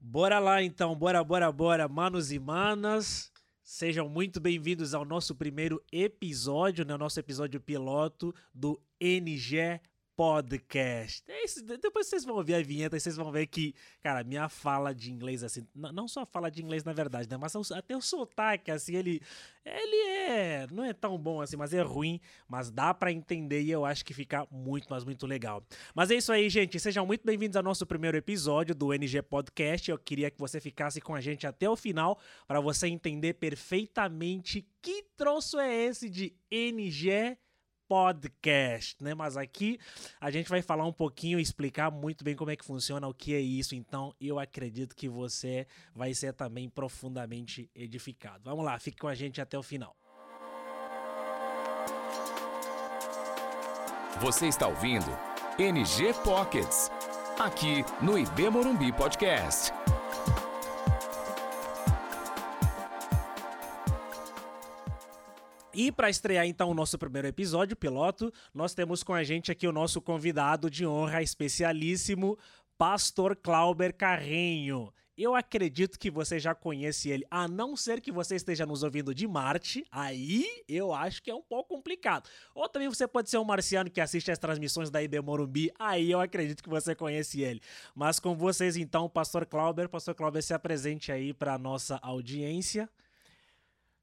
Bora lá então, bora, bora, bora, manos e manas. Sejam muito bem-vindos ao nosso primeiro episódio, né? Nosso episódio piloto do NG podcast. É isso, depois vocês vão ouvir a vinheta e vocês vão ver que, cara, minha fala de inglês, assim, não só fala de inglês na verdade, né? Mas até o sotaque, assim, ele, ele é, não é tão bom assim, mas é ruim, mas dá para entender e eu acho que fica muito, mas muito legal. Mas é isso aí, gente. Sejam muito bem-vindos ao nosso primeiro episódio do NG Podcast. Eu queria que você ficasse com a gente até o final para você entender perfeitamente que troço é esse de NG podcast, né? Mas aqui a gente vai falar um pouquinho, explicar muito bem como é que funciona, o que é isso. Então, eu acredito que você vai ser também profundamente edificado. Vamos lá, fique com a gente até o final. Você está ouvindo NG Pockets, aqui no IB Morumbi Podcast. E para estrear então o nosso primeiro episódio, piloto, nós temos com a gente aqui o nosso convidado de honra especialíssimo, Pastor Clauber Carrenho. Eu acredito que você já conhece ele, a não ser que você esteja nos ouvindo de Marte, aí eu acho que é um pouco complicado. Ou também você pode ser um marciano que assiste as transmissões da IB Morumbi, aí eu acredito que você conhece ele. Mas com vocês então, Pastor Clauber, Pastor Clauber se apresente aí para nossa audiência.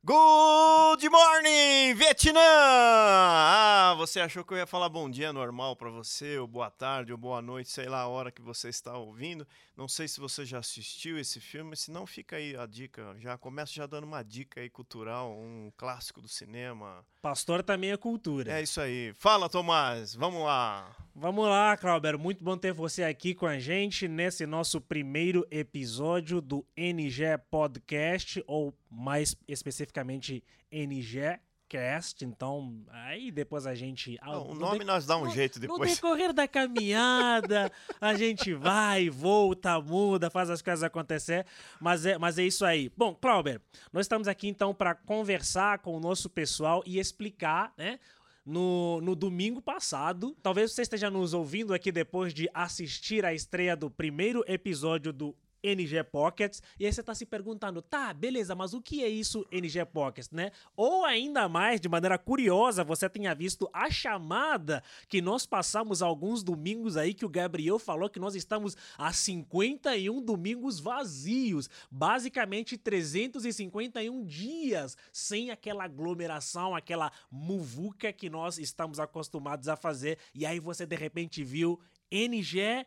Good morning, Vietnã! Ah, você achou que eu ia falar bom dia normal para você, ou boa tarde, ou boa noite, sei lá a hora que você está ouvindo. Não sei se você já assistiu esse filme, se não fica aí a dica. Já começo já dando uma dica aí cultural, um clássico do cinema. Pastor também é cultura. É isso aí. Fala, Tomás, vamos lá. Vamos lá, Clauber. Muito bom ter você aqui com a gente nesse nosso primeiro episódio do NG Podcast, ou mais especificamente NG Cast. Então, aí depois a gente. Não, o nome nós dá um no, jeito depois. No decorrer da caminhada, a gente vai, volta, muda, faz as coisas acontecer. Mas é, mas é isso aí. Bom, Clauber, nós estamos aqui então para conversar com o nosso pessoal e explicar, né? no, no domingo passado. Talvez você esteja nos ouvindo aqui depois de assistir a estreia do primeiro episódio do NG Pockets. E aí você está se perguntando, tá, beleza, mas o que é isso NG Pockets, né? Ou ainda mais, de maneira curiosa, você tenha visto a chamada que nós passamos alguns domingos aí que o Gabriel falou que nós estamos a 51 domingos vazios, basicamente 351 dias sem aquela aglomeração, aquela muvuca que nós estamos acostumados a fazer. E aí você de repente viu NG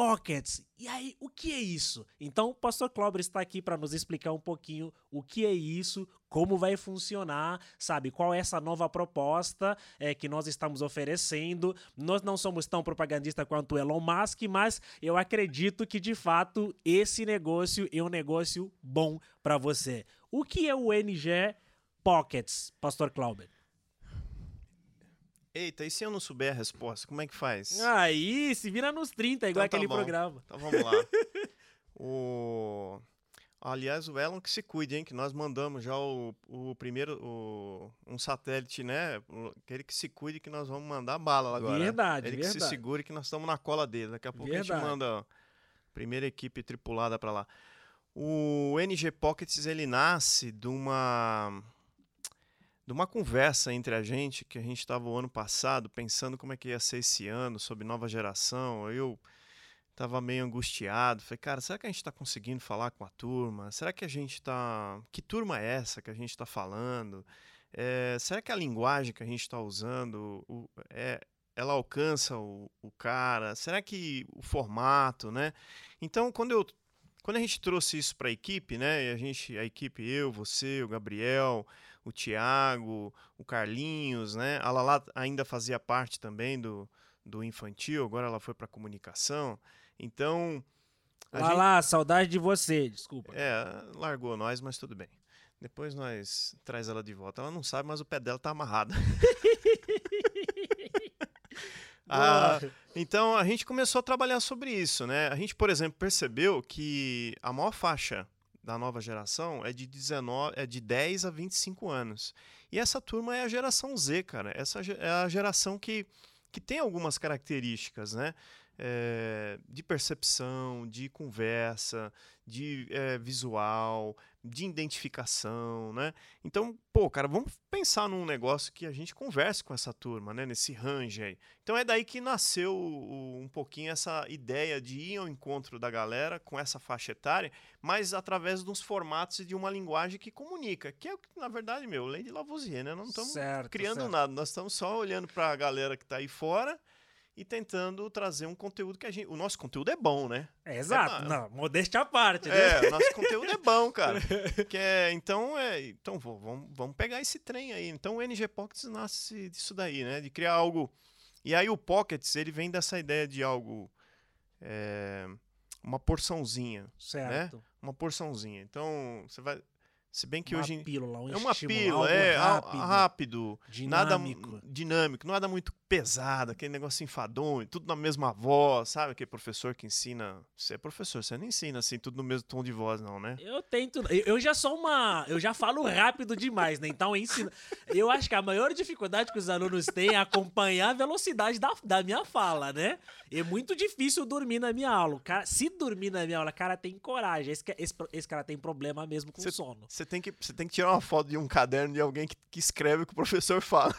Pockets. E aí, o que é isso? Então, o pastor Clóber está aqui para nos explicar um pouquinho o que é isso, como vai funcionar, sabe? Qual é essa nova proposta é, que nós estamos oferecendo. Nós não somos tão propagandistas quanto o Elon Musk, mas eu acredito que de fato esse negócio é um negócio bom para você. O que é o NG Pockets, pastor Clóber? Eita, e se eu não souber a resposta, como é que faz? Aí, se vira nos 30, igual então, tá aquele bom. programa. Então vamos lá. o... Aliás, o Elon que se cuide, hein? Que nós mandamos já o, o primeiro, o, um satélite, né? Aquele que se cuide que nós vamos mandar bala agora. Verdade, Ele verdade. que se segure que nós estamos na cola dele. Daqui a pouco verdade. a gente manda a primeira equipe tripulada para lá. O NG Pockets, ele nasce de uma de uma conversa entre a gente, que a gente estava o ano passado pensando como é que ia ser esse ano, sobre nova geração. Eu estava meio angustiado. Falei, cara, será que a gente está conseguindo falar com a turma? Será que a gente está. Que turma é essa que a gente está falando? É, será que a linguagem que a gente está usando o, é, ela alcança o, o cara? Será que o formato, né? Então, quando eu quando a gente trouxe isso para a equipe, né? A gente, a equipe, eu, você, o Gabriel, o Tiago, o Carlinhos, né? A Lala ainda fazia parte também do, do infantil, agora ela foi para comunicação. Então. Lala, gente... saudade de você, desculpa. É, largou nós, mas tudo bem. Depois nós traz ela de volta. Ela não sabe, mas o pé dela tá amarrado. ah, então a gente começou a trabalhar sobre isso, né? A gente, por exemplo, percebeu que a maior faixa da nova geração é de, 19, é de 10 a 25 anos. E essa turma é a geração Z, cara. Essa é a geração que, que tem algumas características, né? é, de percepção, de conversa, de é, visual, de identificação, né? Então, pô, cara, vamos pensar num negócio que a gente converse com essa turma, né? Nesse range aí. Então é daí que nasceu um pouquinho essa ideia de ir ao encontro da galera com essa faixa etária, mas através de uns formatos e de uma linguagem que comunica, que é, na verdade, meu, lei de Lavoisier, né? Não estamos criando certo. nada, nós estamos só olhando para a galera que está aí fora e tentando trazer um conteúdo que a gente. O nosso conteúdo é bom, né? É, exato. É, não, modéstia à parte, né? É, o nosso conteúdo é bom, cara. que é, então, é, então vamos, vamos pegar esse trem aí. Então o NG Pockets nasce disso daí, né? De criar algo. E aí o Pockets, ele vem dessa ideia de algo. É, uma porçãozinha. Né? Certo. Né? Uma porçãozinha. Então, você vai. Se bem que uma hoje. Pílula, um é uma pílula, é rápido, rápido dinâmico. nada dinâmico, nada muito pesado, aquele negócio enfadonho, tudo na mesma voz, sabe? Aquele professor que ensina. Você é professor, você não ensina assim, tudo no mesmo tom de voz, não, né? Eu tento. Eu já sou uma. Eu já falo rápido demais, né? Então ensino. Eu acho que a maior dificuldade que os alunos têm é acompanhar a velocidade da, da minha fala, né? É muito difícil dormir na minha aula. Cara, se dormir na minha aula, cara tem coragem. Esse, esse, esse cara tem problema mesmo com cê, sono. Você tem, que, tem que tirar uma foto de um caderno de alguém que, que escreve o que o professor fala.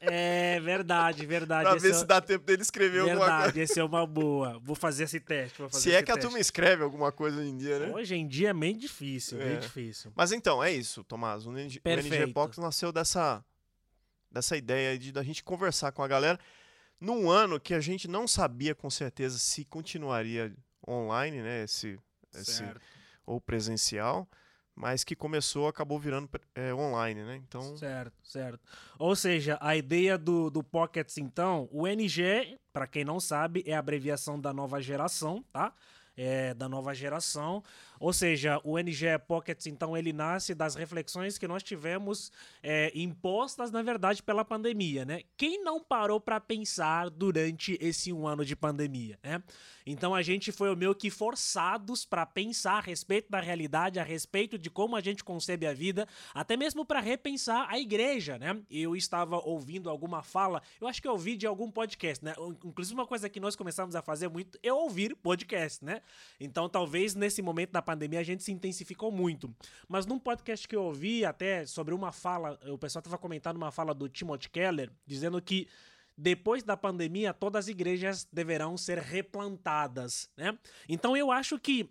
É verdade, verdade. pra ver é... se dá tempo dele escrever verdade, alguma coisa. Verdade, esse é uma boa. Vou fazer esse teste. Fazer se é que teste. a turma escreve alguma coisa hoje em dia, né? Hoje em dia é bem difícil, é. bem difícil. Mas então, é isso, Tomás. O NG, o Box nasceu dessa, dessa ideia de da gente conversar com a galera num ano que a gente não sabia com certeza se continuaria online, né? Esse, esse ou presencial mas que começou, acabou virando é, online, né? Então... Certo, certo. Ou seja, a ideia do, do Pockets, então, o NG, para quem não sabe, é a abreviação da nova geração, tá? É, da nova geração. Ou seja, o NGE Pockets, então, ele nasce das reflexões que nós tivemos é, impostas, na verdade, pela pandemia, né? Quem não parou para pensar durante esse um ano de pandemia, né? Então a gente foi meio que forçados para pensar a respeito da realidade, a respeito de como a gente concebe a vida, até mesmo para repensar a igreja, né? Eu estava ouvindo alguma fala, eu acho que eu ouvi de algum podcast, né? Inclusive uma coisa que nós começamos a fazer muito é ouvir podcast, né? Então talvez nesse momento da pandemia a gente se intensificou muito. Mas num podcast que eu ouvi até sobre uma fala, o pessoal estava comentando uma fala do Timothy Keller, dizendo que depois da pandemia todas as igrejas deverão ser replantadas, né? Então eu acho que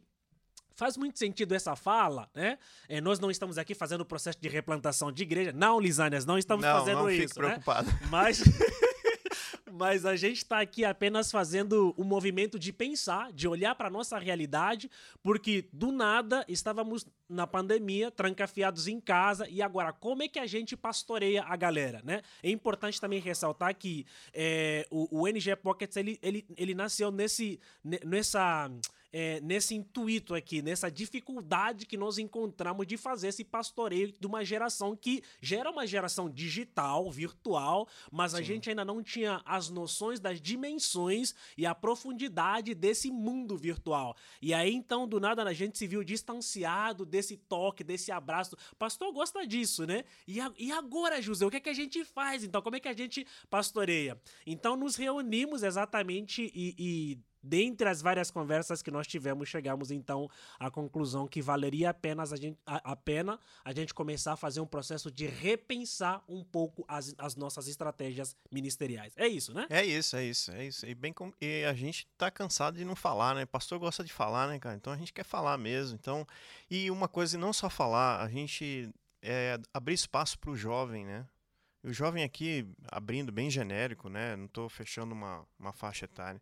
faz muito sentido essa fala, né? É, nós não estamos aqui fazendo o processo de replantação de igreja. Não, Lisânias, não estamos não, fazendo não isso. Não, preocupado. Né? Mas mas a gente está aqui apenas fazendo o um movimento de pensar, de olhar para nossa realidade, porque do nada estávamos na pandemia, trancafiados em casa, e agora como é que a gente pastoreia a galera, né? É importante também ressaltar que é, o, o NG Pockets ele, ele, ele nasceu nesse, nessa é, nesse intuito aqui, nessa dificuldade que nós encontramos de fazer esse pastoreio de uma geração que gera uma geração digital, virtual, mas Sim. a gente ainda não tinha as noções das dimensões e a profundidade desse mundo virtual. E aí então, do nada, a gente se viu distanciado desse toque, desse abraço. Pastor gosta disso, né? E, a, e agora, José, o que é que a gente faz? Então, como é que a gente pastoreia? Então, nos reunimos exatamente e, e dentre as várias conversas que nós tivemos, chegamos então à conclusão que valeria a pena a gente, a, a pena a gente começar a fazer um processo de repensar um pouco as, as nossas estratégias ministeriais. É isso, né? É isso, é isso, é isso. E, bem com, e a gente tá cansado de não falar, né? Pastor gosta de falar, né, cara? Então a gente quer falar mesmo. Então, e uma coisa, não só falar, a gente é, abrir espaço para o jovem, né? o jovem aqui, abrindo bem genérico, né? Não estou fechando uma, uma faixa etária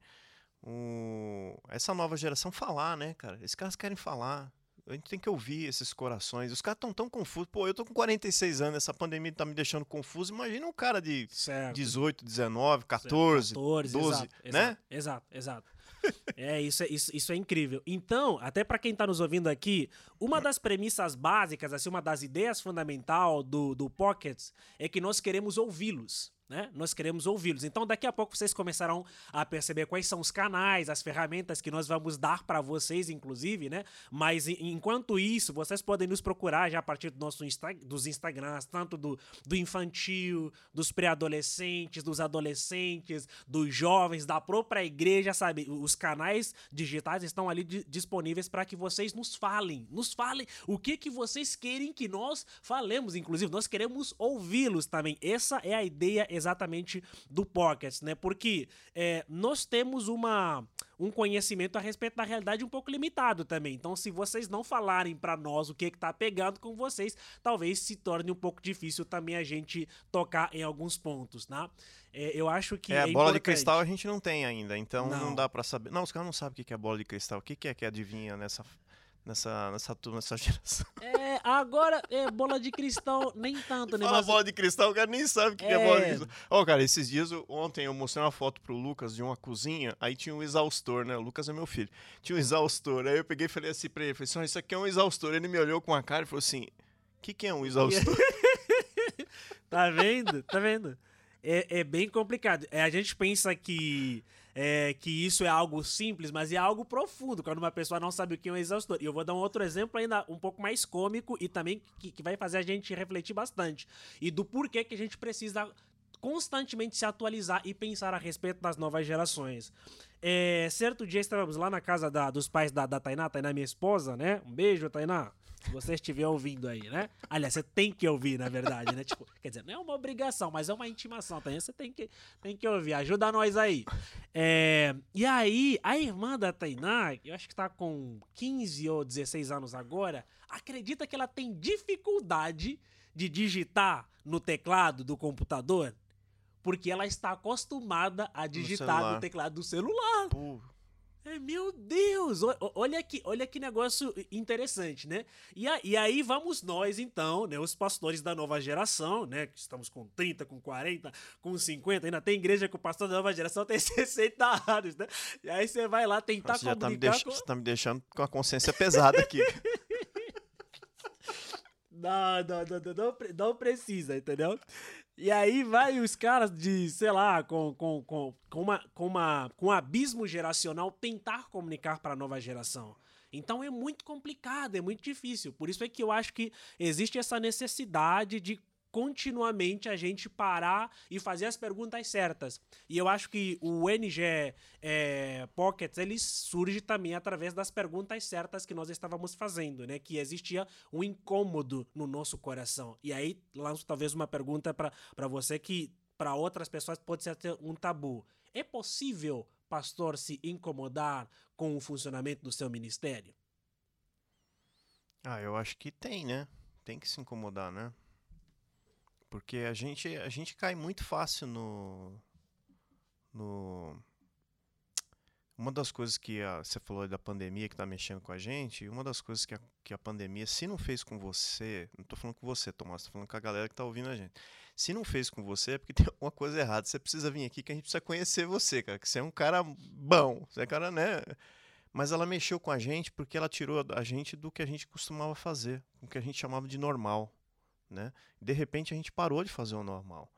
o, essa nova geração falar, né, cara? Esses caras querem falar. A gente tem que ouvir esses corações. Os caras estão tão confusos. Pô, eu tô com 46 anos, essa pandemia tá me deixando confuso. Imagina um cara de certo. 18, 19, 14, 14 12, exato, né? Exato, exato. é, isso é, isso, isso é incrível. Então, até para quem está nos ouvindo aqui, uma das premissas básicas, assim, uma das ideias fundamental do, do Pockets é que nós queremos ouvi-los. Né? Nós queremos ouvi-los. Então, daqui a pouco vocês começarão a perceber quais são os canais, as ferramentas que nós vamos dar para vocês, inclusive, né? Mas enquanto isso, vocês podem nos procurar já a partir do nosso Insta dos Instagrams, tanto do, do infantil, dos pré-adolescentes, dos adolescentes, dos jovens, da própria igreja, sabe? Os canais digitais estão ali disponíveis para que vocês nos falem, nos falem o que que vocês querem que nós falemos, inclusive nós queremos ouvi-los também. Essa é a ideia exatamente do Pockets, né? Porque é, nós temos uma um conhecimento a respeito da realidade um pouco limitado também. Então, se vocês não falarem para nós o que está pegando com vocês, talvez se torne um pouco difícil também a gente tocar em alguns pontos, né? É, eu acho que. É, a é bola importante. de cristal a gente não tem ainda, então não, não dá para saber. Não, os caras não sabem o que é bola de cristal. O que é que adivinha nessa, nessa, nessa, nessa geração. É, agora, é, bola de cristal, nem tanto, né? Fala mas... bola de cristal, o cara nem sabe o que é, é bola de cristal. Ó, oh, cara, esses dias, ontem eu mostrei uma foto pro Lucas de uma cozinha, aí tinha um exaustor, né? O Lucas é meu filho. Tinha um exaustor, aí eu peguei e falei assim pra ele, falei assim, isso aqui é um exaustor. Ele me olhou com a cara e falou assim, o que que é um exaustor? tá vendo? Tá vendo? É, é bem complicado. É, a gente pensa que é, que isso é algo simples, mas é algo profundo, quando uma pessoa não sabe o que é um exaustor. E eu vou dar um outro exemplo ainda um pouco mais cômico e também que, que vai fazer a gente refletir bastante. E do porquê que a gente precisa constantemente se atualizar e pensar a respeito das novas gerações. É, certo dia estávamos lá na casa da, dos pais da, da Tainá, Tainá minha esposa, né? Um beijo, Tainá se você estiver ouvindo aí, né? Aliás, você tem que ouvir, na verdade, né? Tipo, quer dizer, não é uma obrigação, mas é uma intimação também. Você tem que, tem que ouvir. Ajuda nós aí. É, e aí, a irmã da Tainá, eu acho que tá com 15 ou 16 anos agora, acredita que ela tem dificuldade de digitar no teclado do computador porque ela está acostumada a digitar no, no teclado do celular. Pô. É, meu Deus! Olha que, olha que negócio interessante, né? E, a, e aí vamos nós, então, né? Os pastores da nova geração, né? Que estamos com 30, com 40, com 50. Ainda tem igreja que o pastor da nova geração tem 60 anos, né? E aí você vai lá tentar você comunicar tá com... Você tá me deixando com a consciência pesada aqui. não, não, não, não, não precisa, entendeu? E aí vai os caras de, sei lá, com, com, com, com, uma, com, uma, com um abismo geracional tentar comunicar para a nova geração. Então é muito complicado, é muito difícil. Por isso é que eu acho que existe essa necessidade de continuamente a gente parar e fazer as perguntas certas. E eu acho que o NG é, Pockets ele surge também através das perguntas certas que nós estávamos fazendo, né? Que existia um incômodo no nosso coração. E aí lanço talvez uma pergunta para você que para outras pessoas pode ser um tabu. É possível, pastor, se incomodar com o funcionamento do seu ministério? Ah, eu acho que tem, né? Tem que se incomodar, né? Porque a gente, a gente cai muito fácil no. no uma das coisas que a, você falou da pandemia que está mexendo com a gente, uma das coisas que a, que a pandemia, se não fez com você, não estou falando com você, Tomás, estou falando com a galera que está ouvindo a gente. Se não fez com você, é porque tem alguma coisa errada. Você precisa vir aqui que a gente precisa conhecer você, cara. Que você é um cara bom. Você é um cara, né? Mas ela mexeu com a gente porque ela tirou a gente do que a gente costumava fazer, o que a gente chamava de normal né? De repente a gente parou de fazer o normal.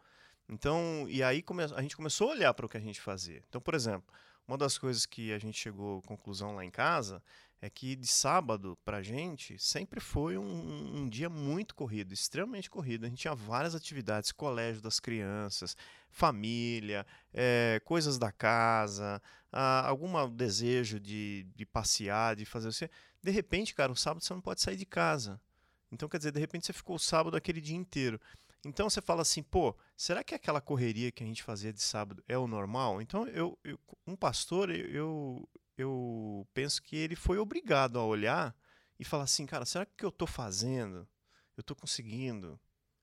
Então, e aí a gente começou a olhar para o que a gente fazia. Então, por exemplo, uma das coisas que a gente chegou à conclusão lá em casa é que de sábado para a gente sempre foi um, um, dia muito corrido, extremamente corrido. A gente tinha várias atividades, colégio das crianças, família, é, coisas da casa, algum desejo de, de passear, de fazer você. De repente, cara, o sábado você não pode sair de casa. Então, quer dizer, de repente você ficou sábado aquele dia inteiro. Então você fala assim, pô, será que aquela correria que a gente fazia de sábado é o normal? Então, eu, eu um pastor, eu, eu penso que ele foi obrigado a olhar e falar assim, cara, será que o que eu estou fazendo, eu estou conseguindo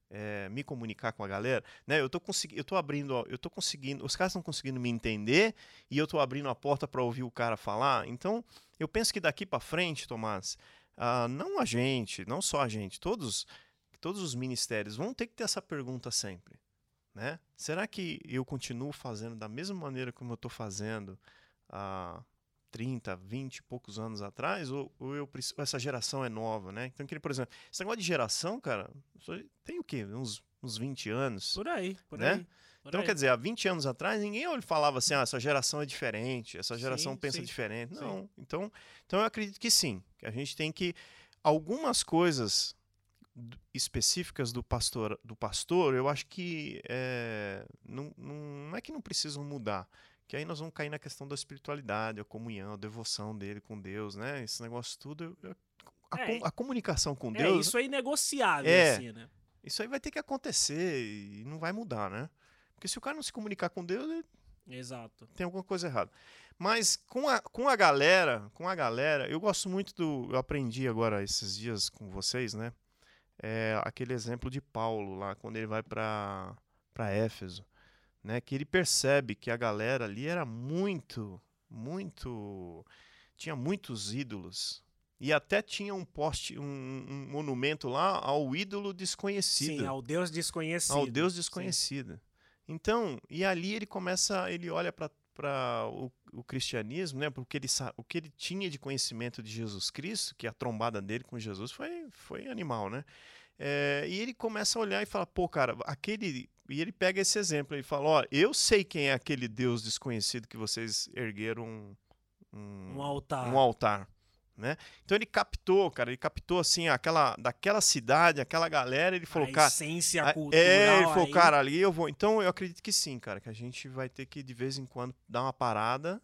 é, me comunicar com a galera? Né? Eu estou eu tô abrindo, eu tô conseguindo, os caras estão conseguindo me entender e eu estou abrindo a porta para ouvir o cara falar. Então, eu penso que daqui para frente, Tomás, ah, não a gente, não só a gente, todos, todos os ministérios vão ter que ter essa pergunta sempre. Né? Será que eu continuo fazendo da mesma maneira como eu estou fazendo há 30, 20 e poucos anos atrás? Ou, ou eu, essa geração é nova? Né? Então, por exemplo, esse negócio de geração, cara, tem o quê? Uns, uns 20 anos. Por aí, por né? aí. Então, quer dizer, há 20 anos atrás, ninguém falava assim, ah, essa geração é diferente, essa geração sim, pensa sim. diferente. Não. Sim. Então, então, eu acredito que sim, que a gente tem que. Algumas coisas específicas do pastor, do pastor eu acho que é, não, não é que não precisam mudar. Que aí nós vamos cair na questão da espiritualidade, a comunhão, a devoção dele com Deus, né? Esse negócio tudo. A, é, a comunicação com é, Deus. Isso é inegociável, é, assim, né? Isso aí vai ter que acontecer e não vai mudar, né? Porque se o cara não se comunicar com Deus, ele Exato. tem alguma coisa errada. Mas com a, com a galera, com a galera, eu gosto muito do. Eu aprendi agora esses dias com vocês, né? É aquele exemplo de Paulo lá, quando ele vai para Éfeso, né? Que ele percebe que a galera ali era muito, muito. Tinha muitos ídolos, e até tinha um poste, um, um, monumento lá ao ídolo desconhecido. Sim, ao Deus desconhecido. Ao Deus desconhecido. Sim. Então, e ali ele começa, ele olha para o, o cristianismo, né? Porque ele o que ele tinha de conhecimento de Jesus Cristo, que a trombada dele com Jesus foi, foi animal, né? É, e ele começa a olhar e fala, pô, cara, aquele. E ele pega esse exemplo e fala: ó, eu sei quem é aquele Deus desconhecido que vocês ergueram um, um, um altar. Um altar. Né? Então ele captou, cara, ele captou assim aquela daquela cidade, aquela galera, ele falou, a cara, essência cultural. É, ele falou, aí... cara, ali eu vou. Então eu acredito que sim, cara, que a gente vai ter que de vez em quando dar uma parada.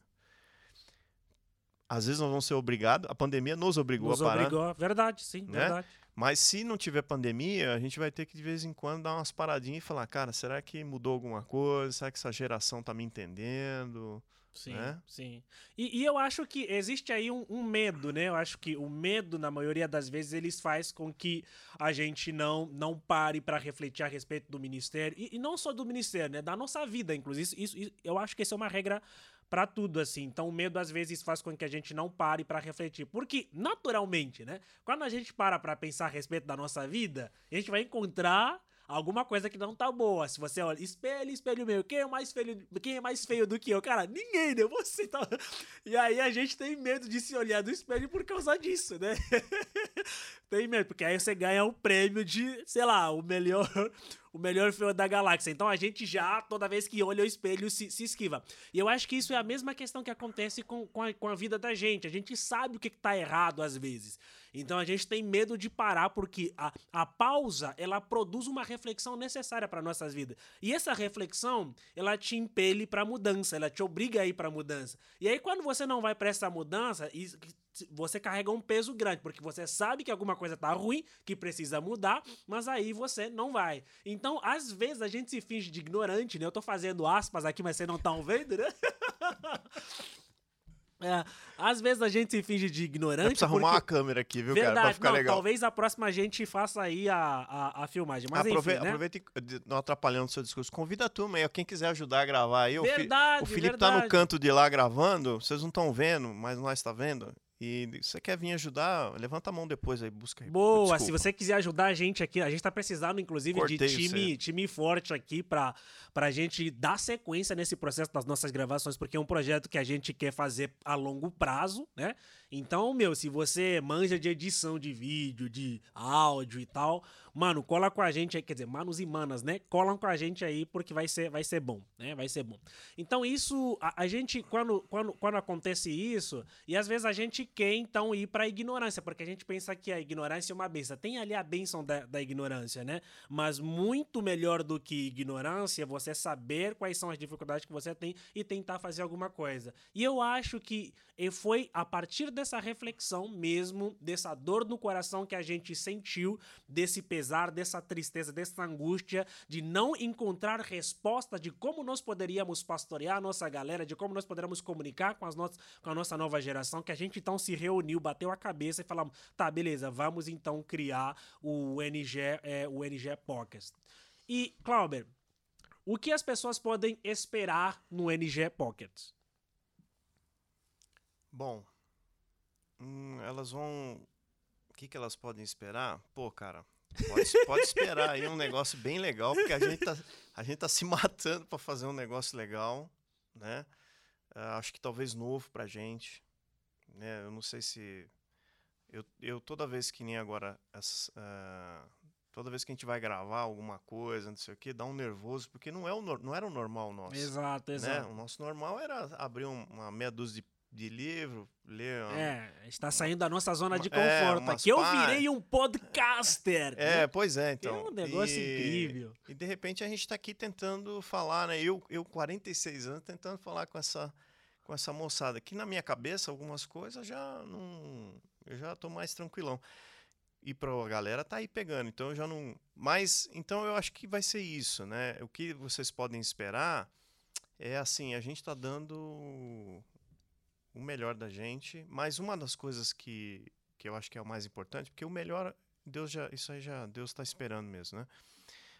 Às vezes nós vamos ser obrigados, a pandemia nos obrigou nos a parar. Obrigou, verdade, sim, né? verdade. Mas se não tiver pandemia, a gente vai ter que de vez em quando dar umas paradinhas e falar, cara, será que mudou alguma coisa? Será que essa geração tá me entendendo? Sim, né? sim. E, e, eu acho que existe aí um, um, medo, né? Eu acho que o medo, na maioria das vezes, eles faz com que a gente não, não pare para refletir a respeito do ministério. E, e, não só do ministério, né? Da nossa vida, inclusive. Isso, isso, isso eu acho que essa é uma regra para tudo, assim. Então, o medo, às vezes, faz com que a gente não pare para refletir. Porque, naturalmente, né? Quando a gente para para pensar a respeito da nossa vida, a gente vai encontrar alguma coisa que não tá boa. Se você olha, espelho, espelho meu, quem é mais feio, quem é mais feio do que eu? Cara, ninguém, né? Você tá. E aí a gente tem medo de se olhar do espelho por causa disso, né? tem medo, porque aí você ganha o prêmio de, sei lá, o melhor o melhor filme da galáxia. Então a gente já, toda vez que olha o espelho, se, se esquiva. E eu acho que isso é a mesma questão que acontece com, com, a, com a vida da gente. A gente sabe o que, está errado às vezes. Então a gente tem medo de parar porque a, a pausa ela produz uma reflexão necessária para nossas vidas. E essa reflexão ela te impele para mudança, ela te obriga a ir para mudança. E aí quando você não vai para essa mudança, você carrega um peso grande, porque você sabe que alguma coisa tá ruim, que precisa mudar, mas aí você não vai. Então, às vezes a gente se finge de ignorante, né? Eu tô fazendo aspas aqui, mas vocês não estão vendo, né? É, às vezes a gente se finge de ignorante. Precisa porque... arrumar uma câmera aqui, viu, Verdade, cara? Pra ficar não, legal. Talvez a próxima a gente faça aí a, a, a filmagem. Mas Aprove enfim, né? Aproveita e não atrapalhando o seu discurso. Convida a turma aí, quem quiser ajudar a gravar aí. Verdade, o, Fi... o Felipe verdade. tá no canto de lá gravando, vocês não estão vendo, mas nós está vendo. E você quer vir ajudar, levanta a mão depois aí, busca aí. Boa, Desculpa. se você quiser ajudar a gente aqui, a gente tá precisando, inclusive, Cortei de time, time forte aqui pra, pra gente dar sequência nesse processo das nossas gravações, porque é um projeto que a gente quer fazer a longo prazo, né? Então, meu, se você manja de edição de vídeo, de áudio e tal, mano, cola com a gente aí, quer dizer, manos e manas, né? Colam com a gente aí porque vai ser, vai ser bom, né? Vai ser bom. Então, isso, a, a gente, quando, quando, quando acontece isso, e às vezes a gente quer então ir pra ignorância, porque a gente pensa que a ignorância é uma benção. Tem ali a benção da, da ignorância, né? Mas muito melhor do que ignorância, você saber quais são as dificuldades que você tem e tentar fazer alguma coisa. E eu acho que foi a partir dessa reflexão mesmo, dessa dor no coração que a gente sentiu, desse pesar, dessa tristeza, dessa angústia de não encontrar resposta de como nós poderíamos pastorear a nossa galera, de como nós poderíamos comunicar com, as com a nossa nova geração, que a gente então se reuniu, bateu a cabeça e falamos, tá, beleza, vamos então criar o NG, é, o NG Pocket. E, Clauber, o que as pessoas podem esperar no NG Pocket? Bom, hum, elas vão. O que, que elas podem esperar? Pô, cara, pode, pode esperar aí um negócio bem legal, porque a gente tá, a gente tá se matando para fazer um negócio legal, né? Uh, acho que talvez novo pra gente, né? Eu não sei se. Eu, eu toda vez que nem agora, uh, Toda vez que a gente vai gravar alguma coisa, não sei o que, dá um nervoso, porque não, é o, não era o normal nosso. Exato, né? exato. Né? O nosso normal era abrir uma meia dúzia de de livro, ler. É, está saindo da nossa zona de é, conforto. É, Aqui eu virei um podcaster. É, pois é, então. É um negócio e, incrível. E de repente a gente está aqui tentando falar, né? Eu, eu, 46 anos, tentando falar com essa, com essa moçada. Que na minha cabeça, algumas coisas já não. Eu já tô mais tranquilão. E para a galera tá aí pegando. Então eu já não. Mas, então eu acho que vai ser isso, né? O que vocês podem esperar é assim: a gente está dando o melhor da gente. Mas uma das coisas que, que eu acho que é o mais importante, porque o melhor, Deus já, isso aí já Deus está esperando mesmo, né?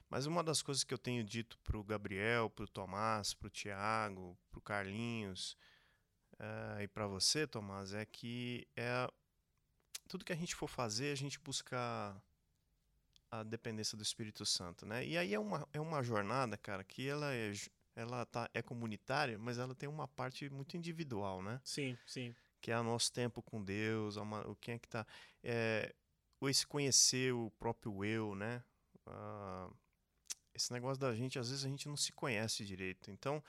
Mas uma das coisas que eu tenho dito para o Gabriel, para o Tomás, para o Tiago, para o Carlinhos uh, e para você, Tomás, é que é tudo que a gente for fazer, a gente buscar a dependência do Espírito Santo, né? E aí é uma, é uma jornada, cara, que ela é ela tá, é comunitária, mas ela tem uma parte muito individual, né? Sim, sim. Que é o nosso tempo com Deus, o quem é que tá. É, esse conhecer o próprio eu, né? Uh, esse negócio da gente, às vezes a gente não se conhece direito. Então,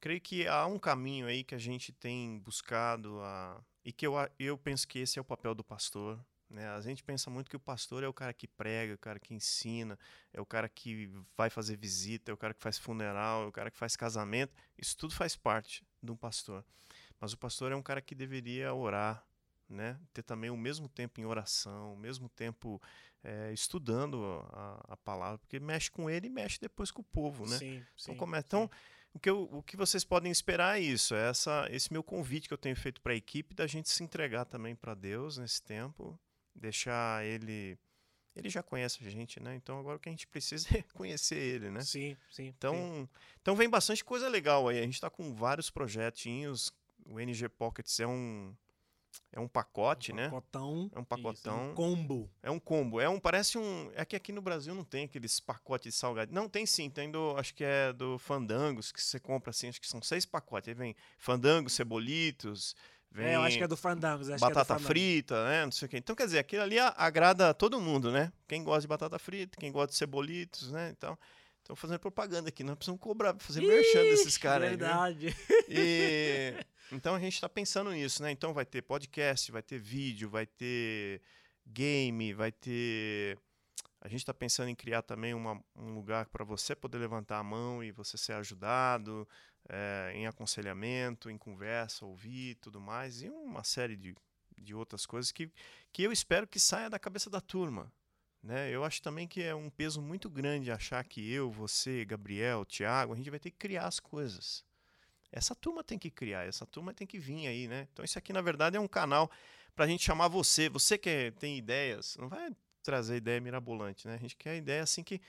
creio que há um caminho aí que a gente tem buscado a, e que eu, eu penso que esse é o papel do pastor, né? A gente pensa muito que o pastor é o cara que prega, o cara que ensina, é o cara que vai fazer visita, é o cara que faz funeral, é o cara que faz casamento. Isso tudo faz parte de um pastor. Mas o pastor é um cara que deveria orar, né? ter também o mesmo tempo em oração, o mesmo tempo é, estudando a, a, palavra, porque mexe com ele e mexe depois com o povo. Né? Sim, sim, então, como é? então o que, eu, o que vocês podem esperar é isso, é essa, esse meu convite que eu tenho feito para a equipe da gente se entregar também para Deus nesse tempo deixar ele. Ele já conhece a gente, né? Então agora o que a gente precisa é conhecer ele, né? Sim, sim. Então, sim. então vem bastante coisa legal aí. A gente está com vários projetinhos. O NG Pockets é um é um pacote, um né? Pacotão. É um pacotão. Isso, é um combo. É um combo. É um parece um. É que aqui no Brasil não tem aqueles pacotes de salgado. Não tem sim. Tem do acho que é do Fandangos que você compra assim. Acho que são seis pacotes. Aí vem Fandangos, cebolitos Vem é, eu acho que é do Fandangos. Batata é frita, né? Não sei o quê. Então, quer dizer, aquilo ali agrada todo mundo, né? Quem gosta de batata frita, quem gosta de cebolitos, né? Então, estão fazendo propaganda aqui. Nós precisamos cobrar, fazer Ixi, merchan desses caras aí. Verdade. E, então, a gente está pensando nisso, né? Então, vai ter podcast, vai ter vídeo, vai ter game, vai ter... A gente está pensando em criar também uma, um lugar para você poder levantar a mão e você ser ajudado é, em aconselhamento, em conversa, ouvir tudo mais, e uma série de, de outras coisas que, que eu espero que saia da cabeça da turma. Né? Eu acho também que é um peso muito grande achar que eu, você, Gabriel, Tiago, a gente vai ter que criar as coisas. Essa turma tem que criar, essa turma tem que vir aí, né? Então isso aqui, na verdade, é um canal para a gente chamar você. Você que tem ideias, não vai trazer ideia mirabolante, né? A gente quer ideia assim que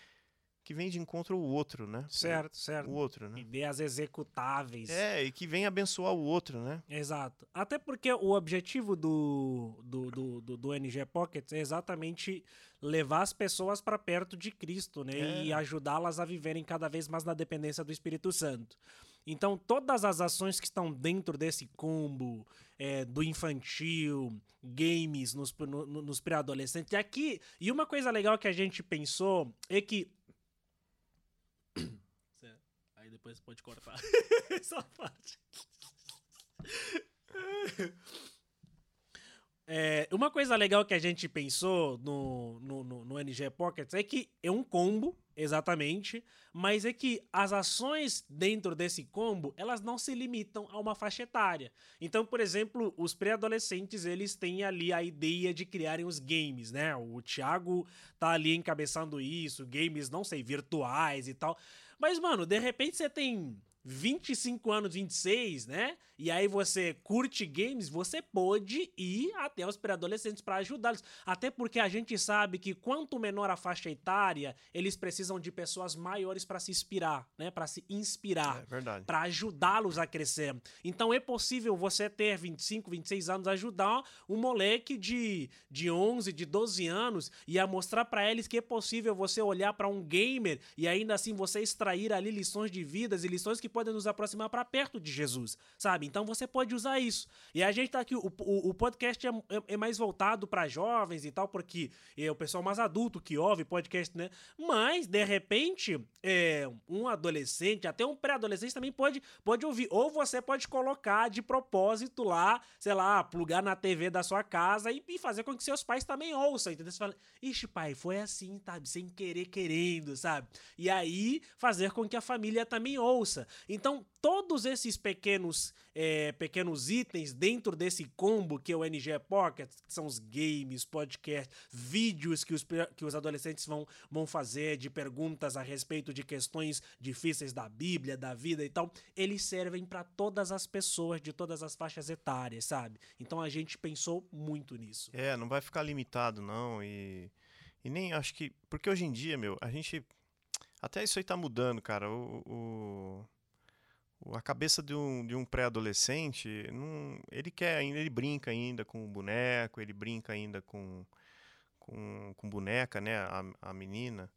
que vem de encontro ao outro, né? Certo, certo. O outro, né? Ideias executáveis. É, e que vem abençoar o outro, né? Exato. Até porque o objetivo do, do, do, do, do NG Pockets é exatamente levar as pessoas para perto de Cristo, né? É. E ajudá-las a viverem cada vez mais na dependência do Espírito Santo. Então, todas as ações que estão dentro desse combo é, do infantil, games nos, no, nos pré-adolescentes, aqui. E uma coisa legal que a gente pensou é que Aí depois pode cortar essa parte. É, uma coisa legal que a gente pensou no, no, no, no, NG Pockets é que é um combo, exatamente, mas é que as ações dentro desse combo, elas não se limitam a uma faixa etária. Então, por exemplo, os pré-adolescentes, eles têm ali a ideia de criarem os games, né? O Thiago tá ali encabeçando isso, games, não sei, virtuais e tal. Mas, mano, de repente você tem 25 anos, 26, né? E aí você curte games, você pode ir até os pré-adolescentes para ajudá-los. Até porque a gente sabe que quanto menor a faixa etária, eles precisam de pessoas maiores para se inspirar, né? Para se inspirar, é verdade. para ajudá-los a crescer. Então é possível você ter 25, 26 anos ajudar um moleque de de 11, de 12 anos e a mostrar para eles que é possível você olhar para um gamer e ainda assim você extrair ali lições de vidas e lições que podem nos aproximar para perto de Jesus, sabe? Então você pode usar isso. E a gente tá aqui, o, o, o podcast é, é, é, mais voltado para jovens e tal, porque é o pessoal mais adulto que ouve podcast, né? Mas, de repente, é, um adolescente, até um pré-adolescente também pode, pode ouvir. Ou você pode colocar de propósito lá, sei lá, plugar na TV da sua casa e, e fazer com que seus pais também ouçam, entendeu? Você fala, ixi, pai, foi assim, sabe? Sem querer, querendo, sabe? E aí fazer com que a família também ouça. Então, todos esses pequenos, é, pequenos itens dentro desse combo que é o NG Pocket, que são os games, podcasts, vídeos que os, que os adolescentes vão, vão fazer de perguntas a respeito de questões difíceis da Bíblia, da vida e tal, eles servem para todas as pessoas de todas as faixas etárias, sabe? Então a gente pensou muito nisso. É, não vai ficar limitado, não. E, e nem acho que. Porque hoje em dia, meu, a gente. Até isso aí tá mudando, cara. o, o a cabeça de um, de um pré-adolescente, ele quer ainda, ele brinca ainda com o boneco, ele brinca ainda com, com, com boneca, né, a, a menina,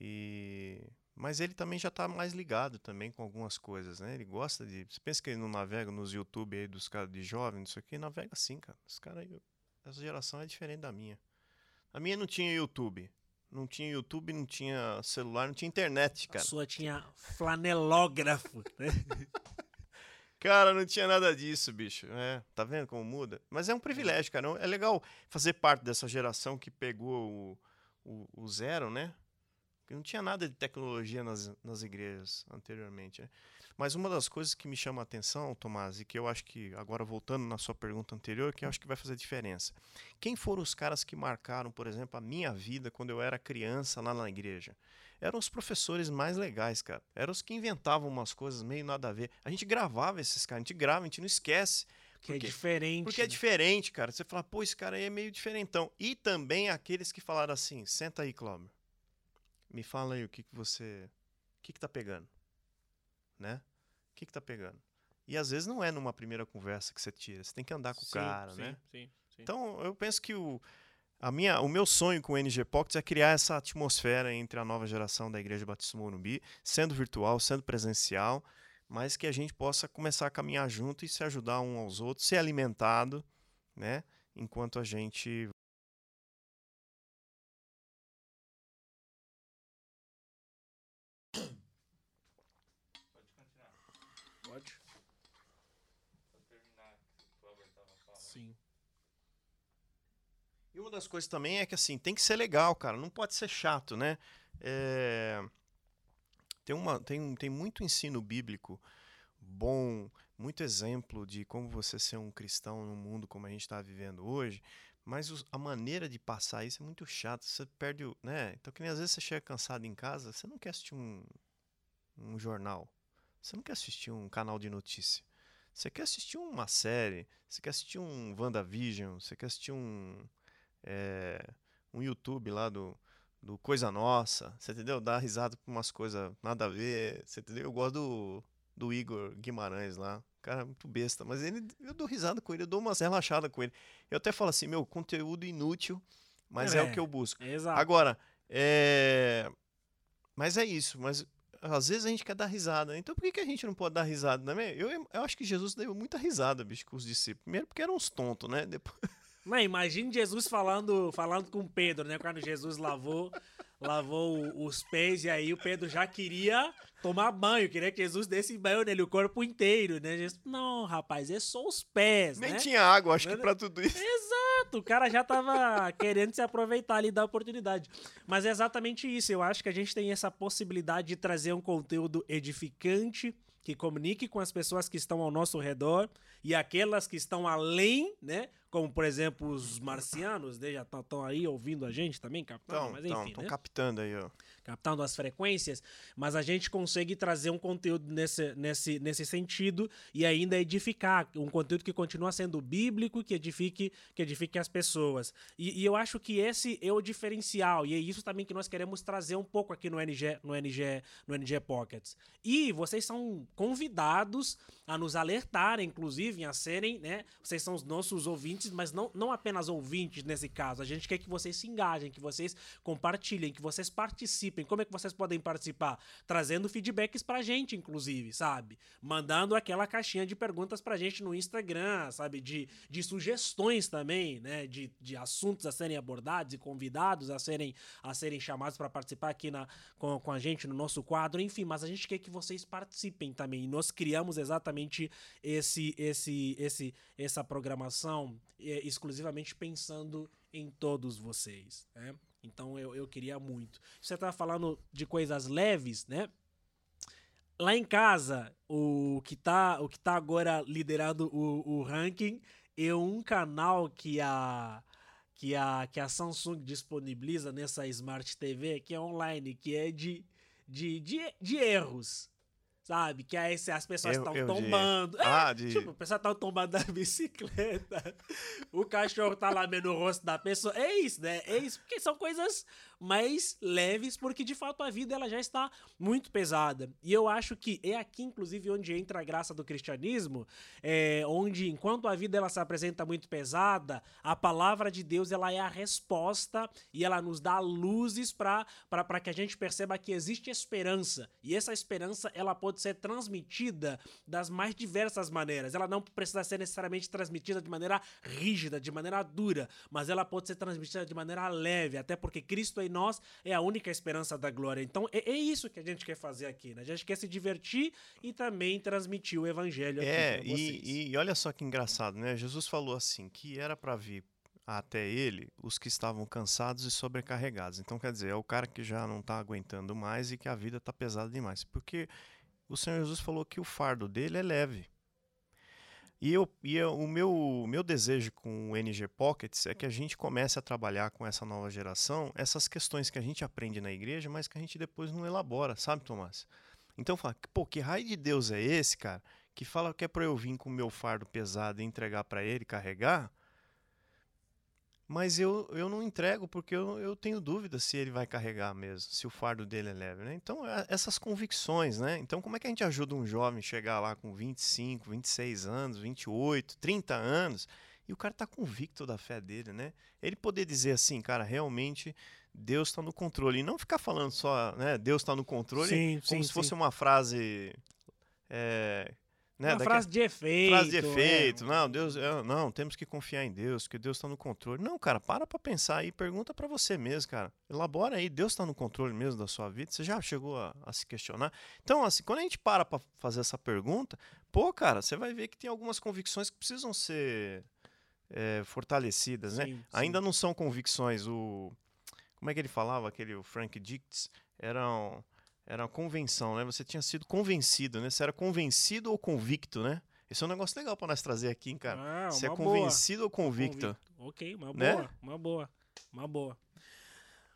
e mas ele também já está mais ligado também com algumas coisas, né? Ele gosta de. Você pensa que ele não navega nos YouTube aí dos caras de jovens, isso aqui, navega sim, cara. Os caras, essa geração é diferente da minha. A minha não tinha YouTube. Não tinha YouTube, não tinha celular, não tinha internet, cara. A sua tinha flanelógrafo, né? Cara, não tinha nada disso, bicho. É, tá vendo como muda? Mas é um privilégio, cara. É legal fazer parte dessa geração que pegou o, o, o zero, né? Porque não tinha nada de tecnologia nas, nas igrejas anteriormente. Né? Mas uma das coisas que me chama a atenção, Tomás, e que eu acho que, agora voltando na sua pergunta anterior, que eu acho que vai fazer diferença. Quem foram os caras que marcaram, por exemplo, a minha vida quando eu era criança lá na igreja? Eram os professores mais legais, cara. Eram os que inventavam umas coisas meio nada a ver. A gente gravava esses caras, a gente grava, a gente não esquece. Que é diferente. Porque é né? é diferente, cara. Você fala, pô, esse cara aí é meio diferentão. E também aqueles que falaram assim: senta aí, Cláudio. Me fala aí o que, que você. O que, que tá pegando? né? O que, que tá pegando? E às vezes não é numa primeira conversa que você tira, você tem que andar com sim, o cara, sim, né? Sim, sim. Então eu penso que o, a minha, o meu sonho com o NG Pockets é criar essa atmosfera entre a nova geração da Igreja Batista Morumbi, sendo virtual, sendo presencial, mas que a gente possa começar a caminhar junto e se ajudar um aos outros, ser alimentado, né? Enquanto a gente E uma das coisas também é que assim, tem que ser legal, cara. Não pode ser chato, né? É... Tem, uma, tem, tem muito ensino bíblico bom, muito exemplo de como você ser um cristão no mundo como a gente está vivendo hoje, mas os, a maneira de passar isso é muito chato. Você perde o. Né? Então, que nem às vezes você chega cansado em casa, você não quer assistir um, um jornal, você não quer assistir um canal de notícia. Você quer assistir uma série, você quer assistir um WandaVision, você quer assistir um, é, um YouTube lá do, do Coisa Nossa, você entendeu? Dar risada com umas coisas nada a ver, você entendeu? Eu gosto do, do Igor Guimarães lá, cara é muito besta, mas ele, eu dou risada com ele, eu dou umas relaxadas com ele. Eu até falo assim, meu, conteúdo inútil, mas é, é o que eu busco. Exato. Agora, é... Mas é isso, mas às vezes a gente quer dar risada. Então por que, que a gente não pode dar risada, né? Eu, eu acho que Jesus deu muita risada, bicho, com os discípulos. Primeiro porque eram uns tontos, né? Depois... Não, imagine Jesus falando, falando com Pedro, né? Quando Jesus lavou, lavou os pés e aí o Pedro já queria tomar banho, queria que Jesus desse banho nele o corpo inteiro, né? Jesus, não, rapaz, é só os pés, Nem né? tinha água, acho que para tudo isso. Exato, o cara já tava querendo se aproveitar ali da oportunidade. Mas é exatamente isso, eu acho que a gente tem essa possibilidade de trazer um conteúdo edificante, que comunique com as pessoas que estão ao nosso redor e aquelas que estão além, né? Como, por exemplo, os marcianos, né? já estão aí ouvindo a gente também, captando, mas enfim, Estão né? captando aí, ó. Captando as frequências, mas a gente consegue trazer um conteúdo nesse, nesse, nesse sentido e ainda edificar, um conteúdo que continua sendo bíblico, que edifique, que edifique as pessoas. E, e eu acho que esse é o diferencial, e é isso também que nós queremos trazer um pouco aqui no NG, no NG, no NG Pockets. E vocês são convidados a nos alertarem, inclusive, a serem, né? Vocês são os nossos ouvintes, mas não, não apenas ouvintes nesse caso. A gente quer que vocês se engajem, que vocês compartilhem, que vocês participem. Como é que vocês podem participar? Trazendo feedbacks pra gente, inclusive, sabe? Mandando aquela caixinha de perguntas pra gente no Instagram, sabe? De, de sugestões também, né? De, de assuntos a serem abordados e convidados a serem, a serem chamados para participar aqui na, com, com a gente no nosso quadro. Enfim, mas a gente quer que vocês participem também. E nós criamos exatamente esse, esse, esse, essa programação é, exclusivamente pensando em todos vocês, né? Então eu, eu queria muito. Você tá falando de coisas leves, né? Lá em casa, o que tá, o que tá agora liderando o, o ranking é um canal que a, que a, que a Samsung disponibiliza nessa Smart TV, que é online, que é de, de, de, de erros sabe? Que aí as pessoas estão tombando. De... É, ah, de... Tipo, o pessoal tá tombando da bicicleta. o cachorro tá lamendo o rosto da pessoa. É isso, né? É isso. Porque são coisas mais leves, porque de fato a vida ela já está muito pesada. E eu acho que é aqui, inclusive, onde entra a graça do cristianismo, é, onde enquanto a vida ela se apresenta muito pesada, a palavra de Deus ela é a resposta e ela nos dá luzes para que a gente perceba que existe esperança. E essa esperança ela pode ser transmitida das mais diversas maneiras. Ela não precisa ser necessariamente transmitida de maneira rígida, de maneira dura, mas ela pode ser transmitida de maneira leve, até porque Cristo é nós é a única esperança da glória. Então é, é, isso que a gente quer fazer aqui, né? A gente quer se divertir e também transmitir o evangelho é, aqui e, e olha só que engraçado, né? Jesus falou assim que era para vir até ele os que estavam cansados e sobrecarregados. Então, quer dizer, é o cara que já não está aguentando mais e que a vida está pesada demais. Porque o Senhor Jesus falou que o fardo dele é leve. E, eu, e eu, o meu, meu desejo com o NG Pockets é que a gente comece a trabalhar com essa nova geração essas questões que a gente aprende na igreja, mas que a gente depois não elabora, sabe, Tomás? Então fala, pô, que raio de Deus é esse, cara, que fala que é para eu vir com o meu fardo pesado e entregar para ele carregar, mas eu, eu não entrego porque eu, eu tenho dúvida se ele vai carregar mesmo, se o fardo dele é leve, né? Então, é, essas convicções, né? Então, como é que a gente ajuda um jovem a chegar lá com 25, 26 anos, 28, 30 anos, e o cara tá convicto da fé dele, né? Ele poder dizer assim, cara, realmente Deus está no controle, e não ficar falando só, né, Deus está no controle, sim, como sim, se fosse sim. uma frase é, né? Uma frase de efeito. Frase de efeito. É. Não, Deus, não, temos que confiar em Deus, que Deus está no controle. Não, cara, para para pensar aí, pergunta para você mesmo, cara. Elabora aí, Deus está no controle mesmo da sua vida. Você já chegou a, a se questionar? Então, assim, quando a gente para para fazer essa pergunta, pô, cara, você vai ver que tem algumas convicções que precisam ser é, fortalecidas, né? Sim, sim. Ainda não são convicções. O como é que ele falava, aquele o Frank Dix? Eram era uma convenção, né? Você tinha sido convencido, né? Você era convencido ou convicto, né? Esse é um negócio legal para nós trazer aqui, hein, cara. Ah, Você é convencido boa. ou convicto? convicto? Ok, uma né? boa, uma boa, uma boa.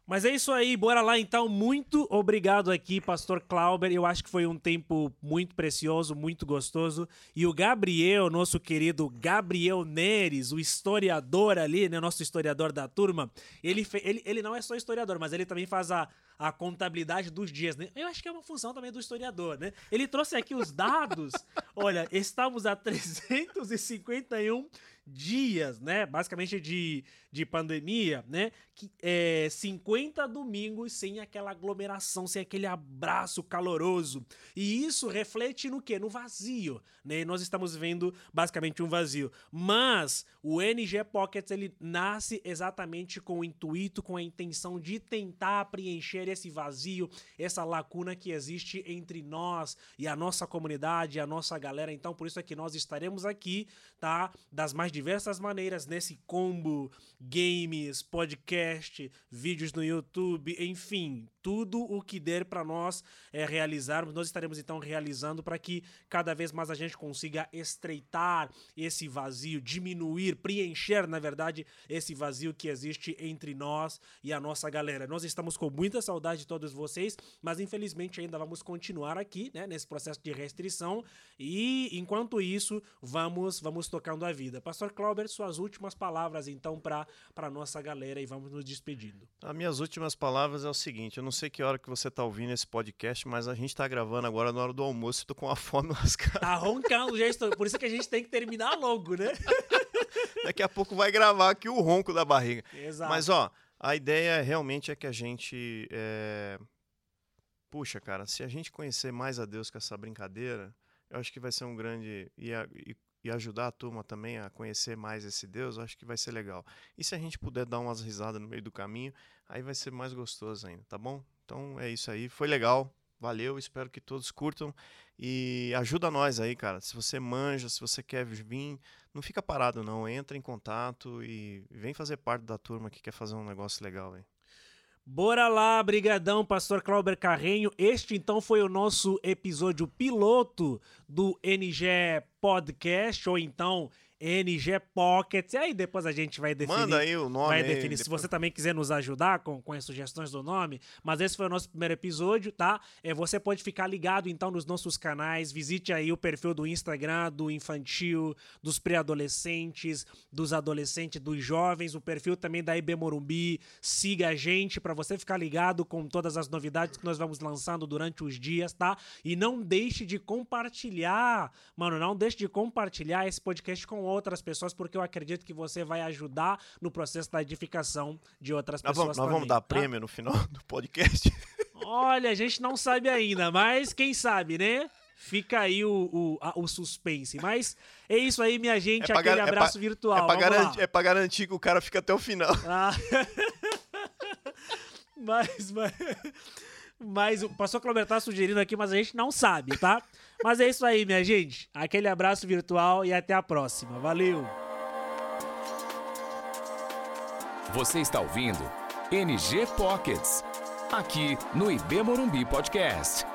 Mas é isso aí, bora lá então. Muito obrigado aqui, Pastor Clauber. Eu acho que foi um tempo muito precioso, muito gostoso. E o Gabriel, nosso querido Gabriel Neres, o historiador ali, né? Nosso historiador da turma. Ele, ele, ele não é só historiador, mas ele também faz a, a contabilidade dos dias, né? Eu acho que é uma função também do historiador, né? Ele trouxe aqui os dados. Olha, estamos a 351 dias, né? Basicamente de, de pandemia, né? Que, é, 50 domingos sem aquela aglomeração, sem aquele abraço caloroso. E isso reflete no quê? No vazio, né? Nós estamos vendo basicamente um vazio. Mas o NG Pockets ele nasce exatamente com o intuito, com a intenção de tentar preencher esse vazio, essa lacuna que existe entre nós e a nossa comunidade, a nossa galera. Então, por isso é que nós estaremos aqui, tá? Das mais diversas maneiras nesse combo games, podcast, vídeos no YouTube, enfim, tudo o que der para nós é, realizarmos, nós estaremos então realizando para que cada vez mais a gente consiga estreitar esse vazio, diminuir, preencher, na verdade, esse vazio que existe entre nós e a nossa galera. Nós estamos com muita saudade de todos vocês, mas infelizmente ainda vamos continuar aqui, né, nesse processo de restrição e enquanto isso, vamos vamos tocando a vida. Pastor Clauber, suas últimas palavras então para para nossa galera e vamos nos despedindo. As minhas últimas palavras é o seguinte, eu não sei que hora que você tá ouvindo esse podcast, mas a gente tá gravando agora na hora do almoço e tô com uma fome lascada. Tá roncando, já estou. Por isso que a gente tem que terminar logo, né? Daqui a pouco vai gravar aqui o ronco da barriga. Exato. Mas, ó, a ideia realmente é que a gente. É... Puxa, cara, se a gente conhecer mais a Deus com essa brincadeira, eu acho que vai ser um grande. E, e, e, ajudar a turma também a conhecer mais esse Deus, eu acho que vai ser legal. E se a gente puder dar umas risadas no meio do caminho, aí vai ser mais gostoso ainda, tá bom? Então é isso aí. Foi legal. Valeu, espero que todos curtam e ajuda nós aí, cara. Se você manja, se você quer vir, não fica parado não, entra em contato e vem fazer parte da turma que quer fazer um negócio legal, aí. Bora lá, brigadão, pastor Clauber Carrenho. Este então foi o nosso episódio piloto do NG Podcast ou então NG Pocket. E aí depois a gente vai definir. Manda aí o nome. Vai definir. Se você também quiser nos ajudar com, com as sugestões do nome. Mas esse foi o nosso primeiro episódio, tá? É, você pode ficar ligado então nos nossos canais. Visite aí o perfil do Instagram, do infantil, dos pré-adolescentes, dos adolescentes, dos jovens. O perfil também da IB Morumbi. Siga a gente para você ficar ligado com todas as novidades que nós vamos lançando durante os dias, tá? E não deixe de compartilhar, mano, não deixe de compartilhar esse podcast com outras pessoas, porque eu acredito que você vai ajudar no processo da edificação de outras nós pessoas. Vamos, nós vamos dar tá? prêmio no final do podcast. Olha, a gente não sabe ainda, mas quem sabe, né? Fica aí o, o, a, o suspense. Mas é isso aí, minha gente. É aquele abraço é virtual. É pra, garantir, é pra, garantir, que o cara fica até o final. Ah. mas, mas, mas o pastor tá sugerindo aqui, mas a gente não sabe, tá? Mas é isso aí, minha gente. Aquele abraço virtual e até a próxima. Valeu! Você está ouvindo NG Pockets, aqui no IB Morumbi Podcast.